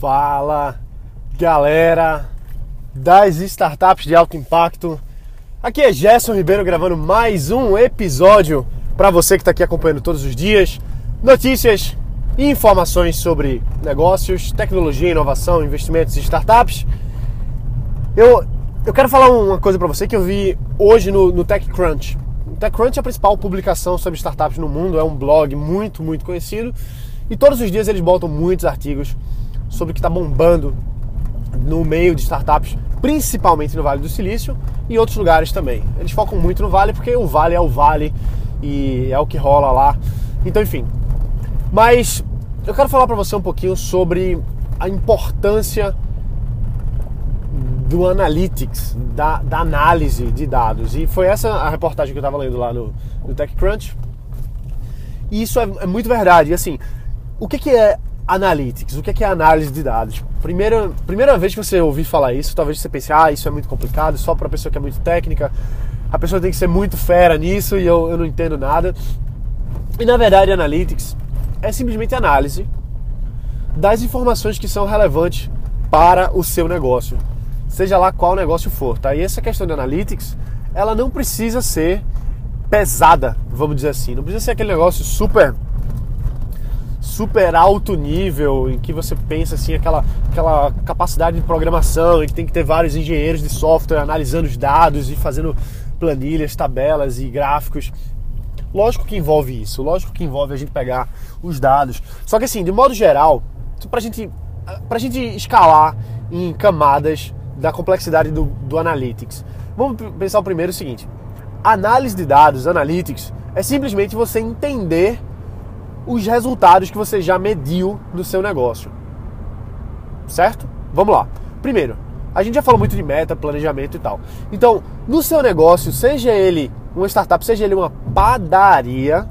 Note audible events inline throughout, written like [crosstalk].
Fala, galera das startups de alto impacto. Aqui é Gerson Ribeiro gravando mais um episódio para você que está aqui acompanhando todos os dias. Notícias e informações sobre negócios, tecnologia, inovação, investimentos e startups. Eu, eu quero falar uma coisa para você que eu vi hoje no, no TechCrunch. O TechCrunch é a principal publicação sobre startups no mundo, é um blog muito, muito conhecido. E todos os dias eles botam muitos artigos sobre o que está bombando no meio de startups, principalmente no Vale do Silício e outros lugares também. Eles focam muito no Vale porque o Vale é o Vale e é o que rola lá. Então, enfim. Mas eu quero falar para você um pouquinho sobre a importância do analytics, da, da, análise de dados. E foi essa a reportagem que eu estava lendo lá no, no TechCrunch. E isso é, é, muito verdade. E assim, o que, que é Analytics. O é que é análise de dados? Primeira, primeira vez que você ouvir falar isso, talvez você pense, ah, isso é muito complicado, só para pessoa que é muito técnica, a pessoa tem que ser muito fera nisso e eu, eu não entendo nada. E na verdade, Analytics é simplesmente análise das informações que são relevantes para o seu negócio, seja lá qual negócio for, tá? E essa questão de Analytics, ela não precisa ser pesada, vamos dizer assim, não precisa ser aquele negócio super super alto nível, em que você pensa assim, aquela, aquela capacidade de programação, em que tem que ter vários engenheiros de software analisando os dados e fazendo planilhas, tabelas e gráficos. Lógico que envolve isso, lógico que envolve a gente pegar os dados. Só que assim, de modo geral, pra gente, pra gente escalar em camadas da complexidade do, do Analytics, vamos pensar o primeiro o seguinte: análise de dados, Analytics, é simplesmente você entender os resultados que você já mediu no seu negócio. Certo? Vamos lá. Primeiro, a gente já falou muito de meta, planejamento e tal. Então, no seu negócio, seja ele uma startup, seja ele uma padaria,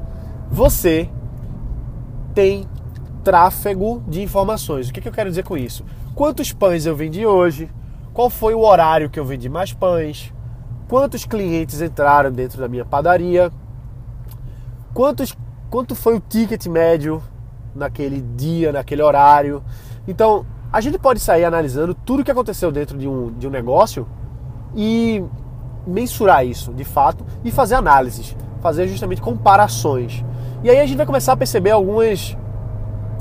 você tem tráfego de informações. O que, que eu quero dizer com isso? Quantos pães eu vendi hoje? Qual foi o horário que eu vendi mais pães? Quantos clientes entraram dentro da minha padaria? Quantos quanto foi o ticket médio naquele dia, naquele horário. Então, a gente pode sair analisando tudo que aconteceu dentro de um, de um negócio e mensurar isso de fato e fazer análises, fazer justamente comparações. E aí a gente vai começar a perceber algumas,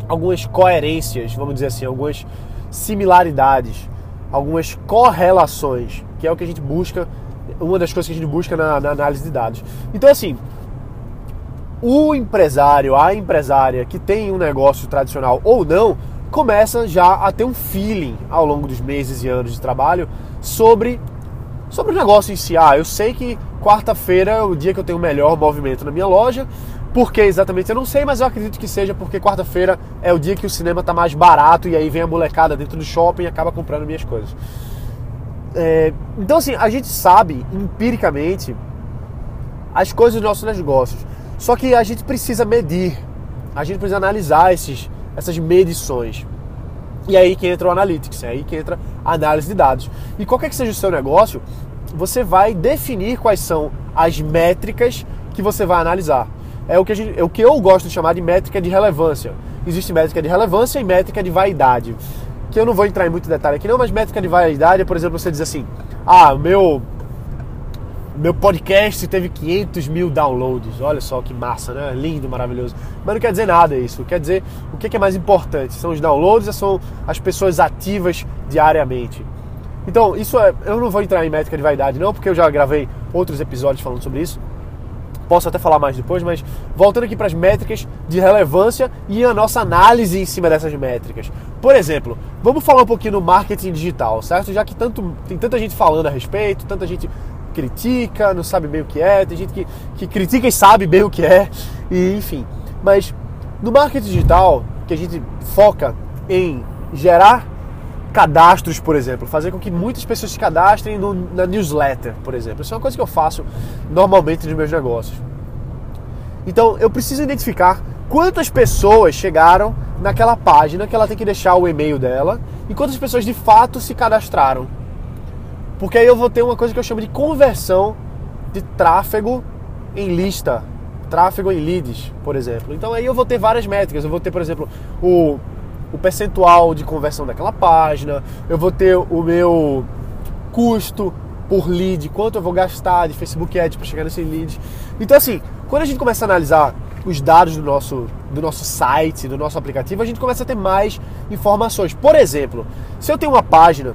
algumas coerências, vamos dizer assim, algumas similaridades, algumas correlações, que é o que a gente busca, uma das coisas que a gente busca na, na análise de dados. Então, assim, o empresário, a empresária que tem um negócio tradicional ou não, começa já a ter um feeling ao longo dos meses e anos de trabalho sobre, sobre o negócio em si. Ah, eu sei que quarta-feira é o dia que eu tenho o melhor movimento na minha loja. Por que exatamente eu não sei, mas eu acredito que seja porque quarta-feira é o dia que o cinema está mais barato e aí vem a molecada dentro do shopping e acaba comprando minhas coisas. É, então, assim, a gente sabe empiricamente as coisas dos nossos negócios. Só que a gente precisa medir, a gente precisa analisar esses, essas medições. E aí que entra o Analytics, é aí que entra a análise de dados. E qualquer que seja o seu negócio, você vai definir quais são as métricas que você vai analisar. É o que, gente, é o que eu gosto de chamar de métrica de relevância. Existe métrica de relevância e métrica de vaidade. Que eu não vou entrar em muito detalhe aqui não, mas métrica de vaidade é, por exemplo, você diz assim, ah, meu meu podcast teve 500 mil downloads. Olha só que massa, né? Lindo, maravilhoso. Mas não quer dizer nada isso. Quer dizer o que é mais importante? São os downloads ou são as pessoas ativas diariamente? Então, isso é. Eu não vou entrar em métrica de vaidade, não, porque eu já gravei outros episódios falando sobre isso. Posso até falar mais depois, mas voltando aqui para as métricas de relevância e a nossa análise em cima dessas métricas. Por exemplo, vamos falar um pouquinho no marketing digital, certo? Já que tanto, tem tanta gente falando a respeito, tanta gente critica, não sabe bem o que é, tem gente que, que critica e sabe bem o que é, e enfim. Mas no marketing digital, que a gente foca em gerar cadastros, por exemplo, fazer com que muitas pessoas se cadastrem no, na newsletter, por exemplo. Isso é uma coisa que eu faço normalmente nos meus negócios. Então, eu preciso identificar quantas pessoas chegaram naquela página que ela tem que deixar o e-mail dela e quantas pessoas de fato se cadastraram. Porque aí eu vou ter uma coisa que eu chamo de conversão de tráfego em lista, tráfego em leads, por exemplo. Então aí eu vou ter várias métricas. Eu vou ter, por exemplo, o, o percentual de conversão daquela página, eu vou ter o meu custo por lead, quanto eu vou gastar de Facebook Ads para chegar nesse lead. Então assim, quando a gente começa a analisar os dados do nosso, do nosso site, do nosso aplicativo, a gente começa a ter mais informações. Por exemplo, se eu tenho uma página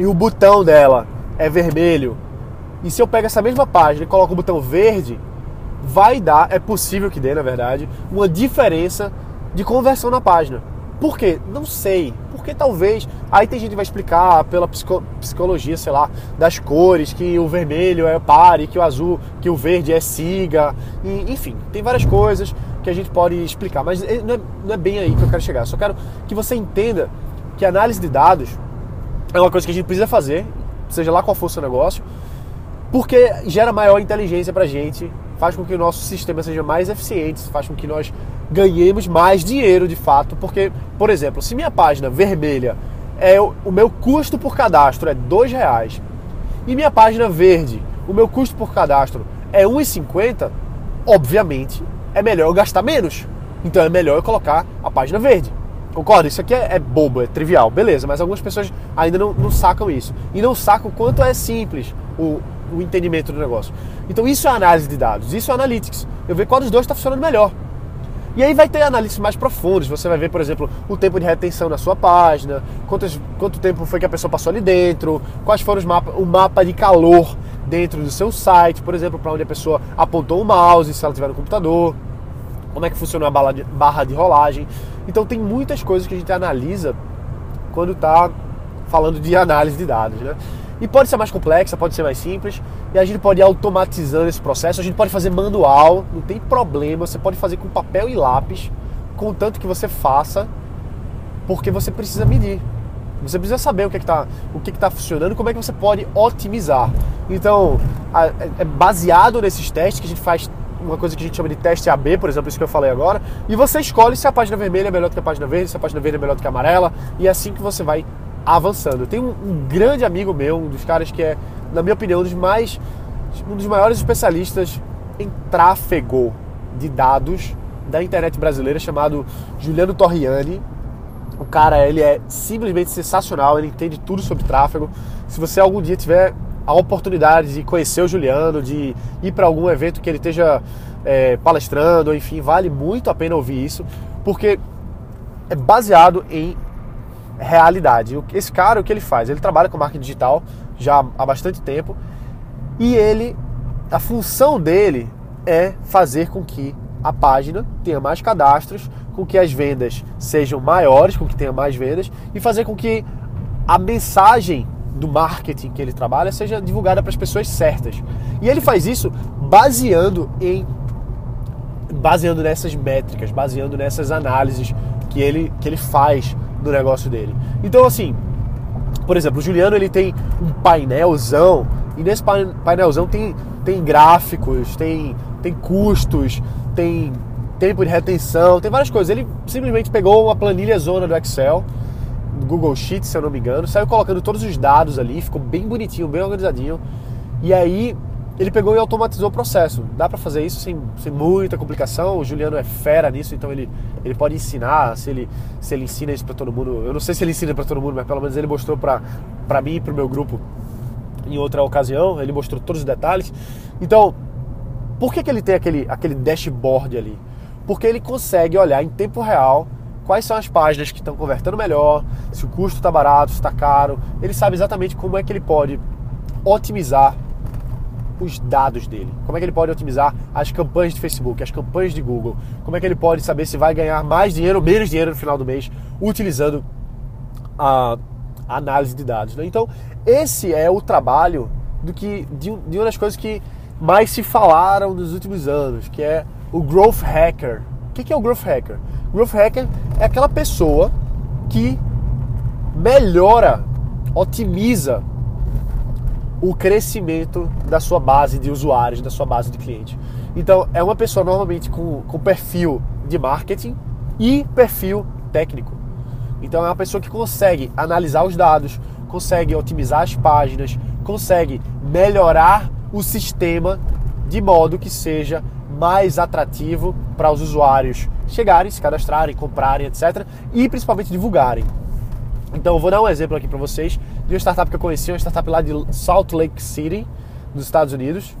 e o botão dela é vermelho, e se eu pego essa mesma página e coloco o botão verde, vai dar, é possível que dê, na verdade, uma diferença de conversão na página. Por quê? Não sei. Porque talvez. Aí tem gente que vai explicar pela psicologia, sei lá, das cores, que o vermelho é pare, que o azul, que o verde é siga. E, enfim, tem várias coisas que a gente pode explicar. Mas é, não é, não é bem aí que eu quero chegar. Só quero que você entenda que análise de dados é uma coisa que a gente precisa fazer, seja lá qual for o seu negócio, porque gera maior inteligência pra gente, faz com que o nosso sistema seja mais eficiente, faz com que nós ganhemos mais dinheiro de fato, porque, por exemplo, se minha página vermelha é o, o meu custo por cadastro é dois reais e minha página verde, o meu custo por cadastro é 1,50, obviamente é melhor eu gastar menos. Então é melhor eu colocar a página verde. Concorda? Isso aqui é, é, bobo, é trivial, beleza, mas algumas pessoas ainda não, não sacam isso. E não sacam o quanto é simples o, o entendimento do negócio. Então isso é análise de dados, isso é analytics. Eu ver qual dos dois está funcionando melhor. E aí vai ter análises mais profundas. Você vai ver, por exemplo, o tempo de retenção na sua página, quantos, quanto tempo foi que a pessoa passou ali dentro, quais foram os mapas, o mapa de calor dentro do seu site, por exemplo, para onde a pessoa apontou o mouse, se ela tiver no computador, como é que funcionou a barra de rolagem. Então tem muitas coisas que a gente analisa quando está falando de análise de dados, né? E pode ser mais complexa, pode ser mais simples, e a gente pode ir automatizando esse processo, a gente pode fazer manual, não tem problema, você pode fazer com papel e lápis, contanto que você faça, porque você precisa medir. Você precisa saber o que é está o que é está funcionando, como é que você pode otimizar. Então, é, é baseado nesses testes que a gente faz uma coisa que a gente chama de teste AB, por exemplo, isso que eu falei agora, e você escolhe se a página vermelha é melhor do que a página verde, se a página verde é melhor do que a amarela, e é assim que você vai avançando. Tenho um, um, grande amigo meu, um dos caras que é, na minha opinião, um dos mais um dos maiores especialistas em tráfego de dados da internet brasileira, chamado Juliano Torriani. O cara, ele é simplesmente sensacional, ele entende tudo sobre tráfego. Se você algum dia tiver a oportunidade de conhecer o Juliano, de ir para algum evento que ele esteja é, palestrando, enfim, vale muito a pena ouvir isso, porque é baseado em realidade. Esse cara, o que ele faz? Ele trabalha com marketing digital já há bastante tempo e ele, a função dele é fazer com que a página tenha mais cadastros, com que as vendas sejam maiores, com que tenha mais vendas e fazer com que a mensagem do marketing que ele trabalha seja divulgada para as pessoas certas. E ele faz isso baseando em baseando nessas métricas, baseando nessas análises que ele, que ele faz do negócio dele. Então, assim, por exemplo, o Juliano ele tem um painelzão e nesse painelzão tem, tem gráficos, tem, tem custos, tem tempo de retenção, tem várias coisas. Ele simplesmente pegou uma planilha zona do Excel, Google Sheets, se eu não me engano, saiu colocando todos os dados ali, ficou bem bonitinho, bem organizadinho. E aí ele pegou e automatizou o processo. Dá para fazer isso sem, sem muita complicação. O Juliano é fera nisso, então ele, ele pode ensinar. Se ele, se ele ensina isso para todo mundo, eu não sei se ele ensina para todo mundo, mas pelo menos ele mostrou para mim e para o meu grupo em outra ocasião. Ele mostrou todos os detalhes. Então, por que, que ele tem aquele, aquele dashboard ali? Porque ele consegue olhar em tempo real quais são as páginas que estão convertendo melhor, se o custo está barato, se está caro. Ele sabe exatamente como é que ele pode otimizar os dados dele. Como é que ele pode otimizar as campanhas de Facebook, as campanhas de Google? Como é que ele pode saber se vai ganhar mais dinheiro ou menos dinheiro no final do mês utilizando a análise de dados? Né? Então, esse é o trabalho do que de, de uma das coisas que mais se falaram nos últimos anos, que é o growth hacker. O que é o growth hacker? Growth hacker é aquela pessoa que melhora, otimiza o crescimento da sua base de usuários, da sua base de clientes. Então, é uma pessoa normalmente com, com perfil de marketing e perfil técnico. Então, é uma pessoa que consegue analisar os dados, consegue otimizar as páginas, consegue melhorar o sistema de modo que seja mais atrativo para os usuários chegarem, se cadastrarem, comprarem, etc. E principalmente divulgarem. Então eu vou dar um exemplo aqui para vocês de uma startup que eu conheci, uma startup lá de Salt Lake City, nos Estados Unidos.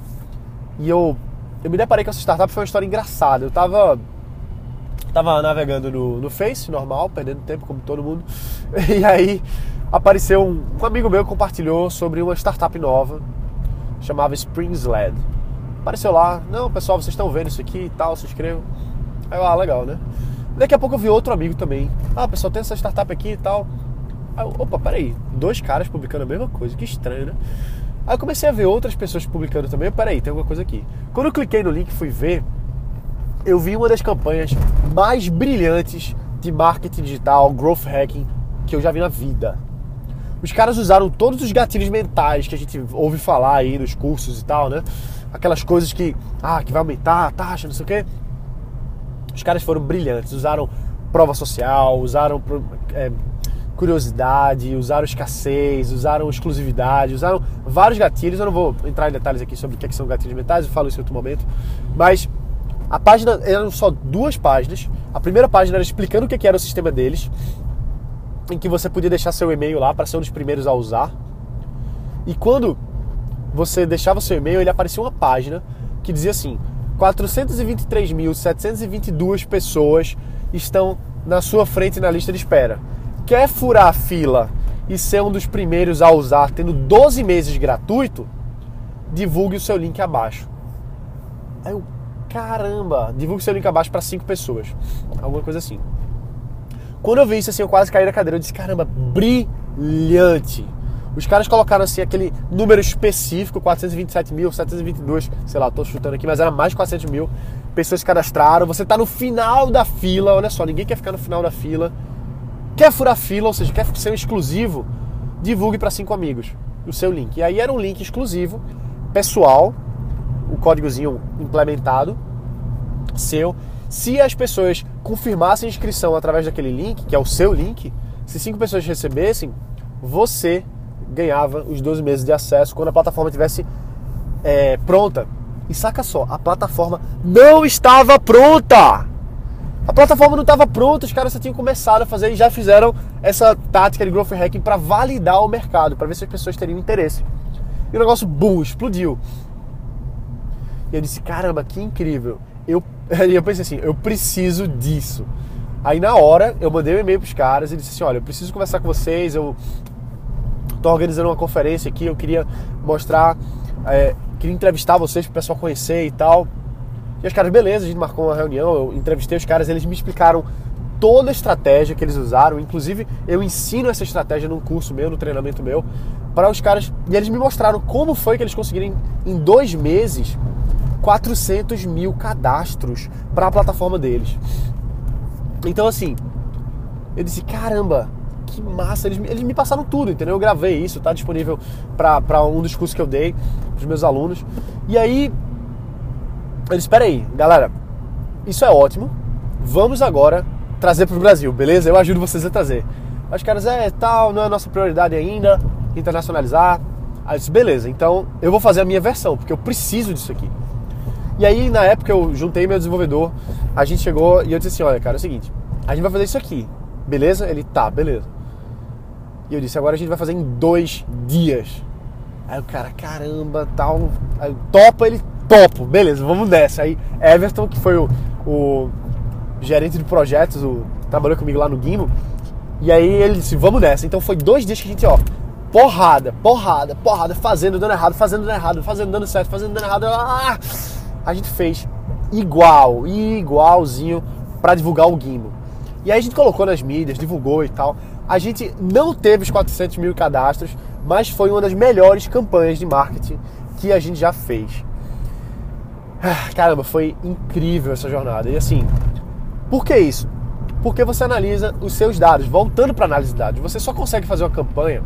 E eu, eu me deparei com essa startup, foi uma história engraçada. Eu tava, tava navegando no, no Face, normal, perdendo tempo como todo mundo. [laughs] E aí apareceu um, um amigo meu compartilhou sobre uma startup nova, chamava Springsled. Apareceu lá, não, pessoal, vocês estão vendo isso aqui e tal, se inscrevam. Aí eu, ah, legal, né? Daqui a pouco eu vi outro amigo também. Ah, pessoal, tem essa startup aqui e tal. Aí eu, opa, peraí, dois caras publicando a mesma coisa, que estranho, né? Aí eu comecei a ver outras pessoas publicando também. Peraí, tem alguma coisa aqui. Quando eu cliquei no link e fui ver, eu vi uma das campanhas mais brilhantes de marketing digital, growth hacking, que eu já vi na vida. Os caras usaram todos os gatilhos mentais que a gente ouve falar aí nos cursos e tal, né? Aquelas coisas que, ah, que vai aumentar a taxa, não sei o quê. Os caras foram brilhantes, usaram prova social, usaram é, curiosidade, usaram escassez, usaram exclusividade, usaram vários gatilhos. Eu não vou entrar em detalhes aqui sobre o que, é que são gatilhos mentais, eu falo isso em outro momento. Mas a página eram só duas páginas. A primeira página era explicando o que era o sistema deles, em que você podia deixar seu e-mail lá para ser um dos primeiros a usar. E quando você deixava seu e-mail, ele aparecia uma página que dizia assim: 423.722 pessoas estão na sua frente na lista de espera quer furar a fila e ser um dos primeiros a usar, tendo 12 meses gratuito, divulgue o seu link abaixo. Aí eu, caramba, divulgue o seu link abaixo para cinco pessoas. Alguma coisa assim. Quando eu vi isso assim, eu quase caí da cadeira. Eu disse, caramba, brilhante. Os caras colocaram assim aquele número específico, 427 mil, 722, sei lá, tô chutando aqui, mas era mais de 400 mil pessoas cadastraram. Você tá no final da fila, olha só, ninguém quer ficar no final da fila. Quer furar fila, ou seja, quer ser um exclusivo, divulgue para cinco amigos o seu link. E aí era um link exclusivo, pessoal, o códigozinho implementado, seu. Se as pessoas confirmassem a inscrição através daquele link, que é o seu link, se cinco pessoas recebessem, você ganhava os 12 meses de acesso quando a plataforma estivesse é, pronta. E saca só, a plataforma não estava pronta! A plataforma não estava pronta, os caras só tinham começado a fazer e já fizeram essa tática de growth hacking para validar o mercado, para ver se as pessoas teriam interesse. E o negócio, boom, explodiu. E eu disse, caramba, que incrível. Eu, [laughs] eu pensei assim, eu preciso disso. Aí na hora eu mandei um e-mail para os caras e disse assim, olha, eu preciso conversar com vocês, eu tô organizando uma conferência aqui, eu queria mostrar, é, queria entrevistar vocês para o pessoal conhecer e tal. E os caras, beleza, a gente marcou uma reunião, eu entrevistei os caras, eles me explicaram toda a estratégia que eles usaram. Inclusive, eu ensino essa estratégia num curso meu, no treinamento meu, para os caras. E eles me mostraram como foi que eles conseguiram, em dois meses, 400 mil cadastros para a plataforma deles. Então, assim, eu disse: caramba, que massa! Eles, eles me passaram tudo, entendeu? Eu gravei isso, tá disponível para um dos cursos que eu dei para os meus alunos. E aí disse, espera aí, galera, isso é ótimo, vamos agora trazer para o Brasil, beleza? Eu ajudo vocês a trazer. Os caras, é, tal, não é a nossa prioridade ainda, internacionalizar. Aí eu disse, beleza, então eu vou fazer a minha versão, porque eu preciso disso aqui. E aí, na época, eu juntei meu desenvolvedor, a gente chegou e eu disse assim, olha, cara, é o seguinte, a gente vai fazer isso aqui, beleza? Ele, tá, beleza. E eu disse, agora a gente vai fazer em dois dias. Aí o cara, caramba, tal. Aí, topa, ele topo, beleza, vamos nessa. Aí Everton, que foi o, o gerente de projetos, o, trabalhou comigo lá no Gimo, e aí ele disse, vamos nessa. Então foi dois dias que a gente, ó, porrada, porrada, porrada, fazendo, dando errado, fazendo, dando errado, fazendo, dando certo, fazendo, dando errado. Ah, a gente fez igual, igualzinho para divulgar o Gimo. E aí a gente colocou nas mídias, divulgou e tal. A gente não teve os 400 mil cadastros, mas foi uma das melhores campanhas de marketing que a gente já fez. Ah, caramba, foi incrível essa jornada. E assim, por que isso? Porque você analisa os seus dados. Voltando para análise de dados, você só consegue fazer uma campanha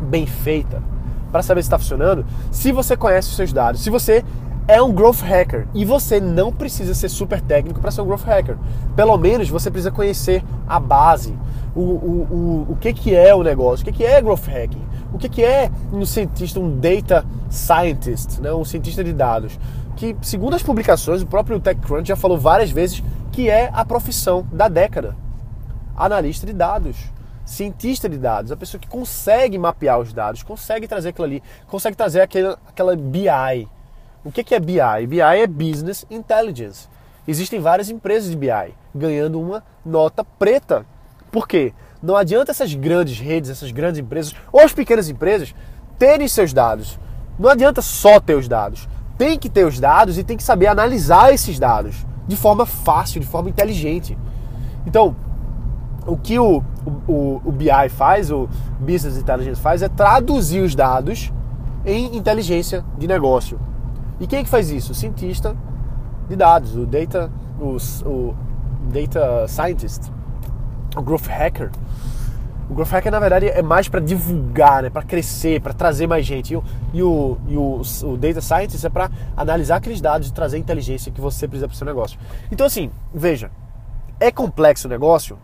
bem feita para saber se está funcionando se você conhece os seus dados. Se você é um growth hacker e você não precisa ser super técnico para ser um growth hacker. Pelo menos você precisa conhecer a base, o, o, o, o que, que é o negócio, o que, que é growth hacking, o que, que é um cientista, um data scientist, né? um cientista de dados que, segundo as publicações, o próprio TechCrunch já falou várias vezes que é a profissão da década. Analista de dados, cientista de dados, a pessoa que consegue mapear os dados, consegue trazer aquilo ali, consegue trazer aquela, aquela BI. O que é BI? BI é Business Intelligence. Existem várias empresas de BI ganhando uma nota preta. Por quê? Não adianta essas grandes redes, essas grandes empresas, ou as pequenas empresas, terem seus dados. Não adianta só ter os dados tem que ter os dados e tem que saber analisar esses dados de forma fácil, de forma inteligente. Então, o que o, o, o BI faz, o Business Intelligence faz, é traduzir os dados em inteligência de negócio. E quem é que faz isso? O cientista de dados, o data, o, o data scientist, o growth hacker. O Growth Hacker, na verdade, é mais para divulgar, né? para crescer, para trazer mais gente. E o, e o, e o, o Data Scientist é para analisar aqueles dados e trazer a inteligência que você precisa para o seu negócio. Então, assim, veja, é complexo o negócio?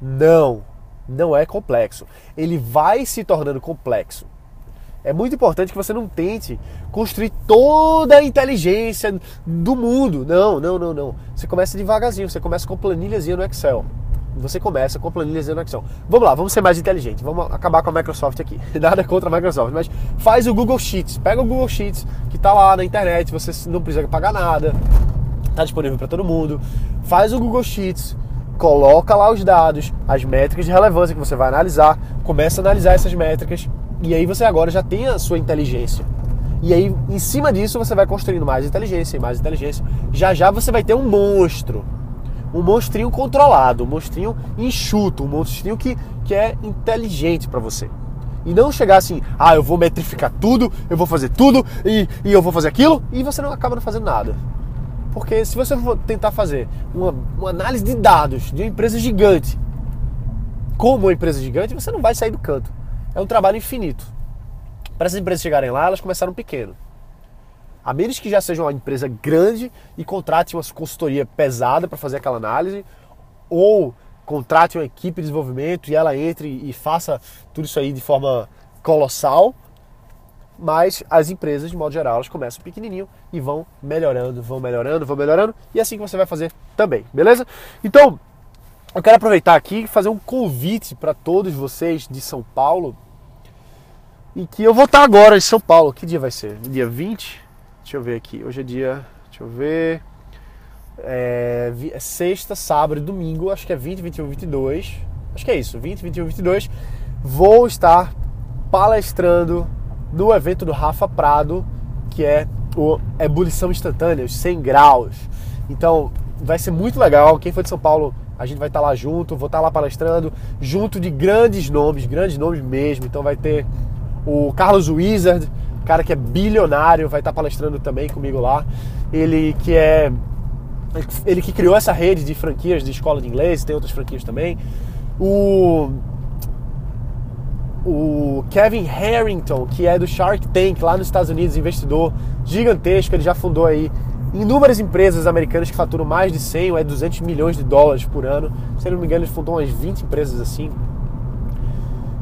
Não, não é complexo. Ele vai se tornando complexo. É muito importante que você não tente construir toda a inteligência do mundo. Não, não, não, não. Você começa devagarzinho, você começa com planilhazinha no Excel. Você começa com planilhas no Excel. Vamos lá, vamos ser mais inteligentes. Vamos acabar com a Microsoft aqui. [laughs] Nada contra a Microsoft, mas faz o Google Sheets. Pega o Google Sheets que está lá na internet, você não precisa pagar nada. Está disponível para todo mundo. Faz o Google Sheets, coloca lá os dados, as métricas de relevância que você vai analisar, começa a analisar essas métricas e aí você agora já tem a sua inteligência. E aí, em cima disso, você vai construindo mais inteligência e mais inteligência. Já já você vai ter um monstro um monstrinho controlado, um monstrinho enxuto, um monstrinho que, que é inteligente para você. E não chegar assim, ah, eu vou metrificar tudo, eu vou fazer tudo e, e eu vou fazer aquilo, e você não acaba não fazendo nada. Porque se você for tentar fazer uma, uma análise de dados de uma empresa gigante, como uma empresa gigante, você não vai sair do canto. É um trabalho infinito. Para essas empresas chegarem lá, elas começaram pequeno. A menos que já seja uma empresa grande e contrate uma consultoria pesada para fazer aquela análise, ou contrate uma equipe de desenvolvimento e ela entre e faça tudo isso aí de forma colossal. Mas as empresas, de modo geral, elas começam pequenininho e vão melhorando, vão melhorando, vão melhorando. E é assim que você vai fazer também, beleza? Então, eu quero aproveitar aqui e fazer um convite para todos vocês de São Paulo. E que eu vou estar agora em São Paulo. Que dia vai ser? Dia 20? Deixa eu ver aqui. Hoje é dia. Deixa eu ver. É, é sexta, sábado e domingo. Acho que é 20, 21, 22. Acho que é isso. 20, 21, 22. Vou estar palestrando no evento do Rafa Prado, que é o Ebulição Instantânea, os 100 graus. Então, vai ser muito legal. Quem for de São Paulo, a gente vai estar lá junto. Vou estar lá palestrando, junto de grandes nomes, grandes nomes mesmo. Então, vai ter o Carlos Wizard, cara que é bilionário, vai estar palestrando também comigo lá. Ele que é ele que criou essa rede de franquias de escola de inglês, tem outras franquias também. O o Kevin Harrington, que é do Shark Tank lá nos Estados Unidos, investidor gigantesco, ele já fundou aí inúmeras empresas americanas que faturam mais de 100 ou é 200 milhões de dólares por ano. Se não me engano, ele fundou umas 20 empresas assim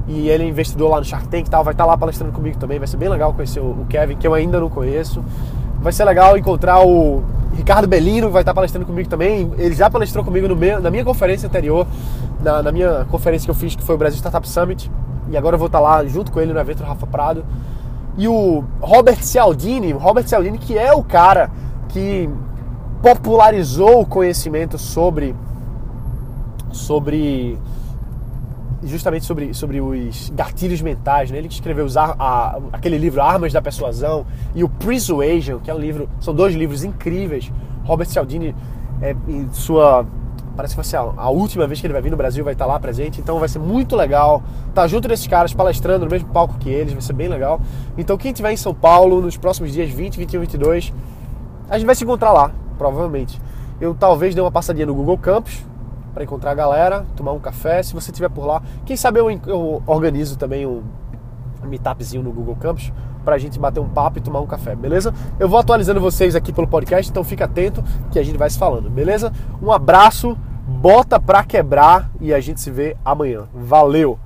e ele é investidor lá no Shark Tank e tal, vai estar lá palestrando comigo também, vai ser bem legal conhecer o Kevin, que eu ainda não conheço. Vai ser legal encontrar o Ricardo Bellino, vai estar palestrando comigo também. Ele já palestrou comigo meu, na minha conferência anterior, na, na, minha conferência que eu fiz, que foi o Brasil Startup Summit. E agora eu vou estar lá junto com ele no evento do Rafa Prado. E o Robert Cialdini, o Robert Cialdini, que é o cara que popularizou o conhecimento sobre sobre justamente sobre, sobre os gatilhos mentais, né? Ele que escreveu os, a, aquele livro Armas da Persuasão e o Persuasion, que é um livro, são dois livros incríveis. Robert Cialdini, é, em sua parece que vai ser a, a, última vez que ele vai vir no Brasil, vai estar lá presente, então vai ser muito legal estar tá junto desses caras palestrando no mesmo palco que eles, vai ser bem legal. Então quem estiver em São Paulo nos próximos dias 20, 21, 22, a gente vai se encontrar lá, provavelmente. Eu talvez dê uma passadinha no Google Campus, para encontrar a galera, tomar um café. Se você estiver por lá, quem sabe eu, eu organizo também um meetupzinho no Google Campus para a gente bater um papo e tomar um café, beleza? Eu vou atualizando vocês aqui pelo podcast, então fica atento que a gente vai se falando, beleza? Um abraço, bota pra quebrar e a gente se vê amanhã. Valeu!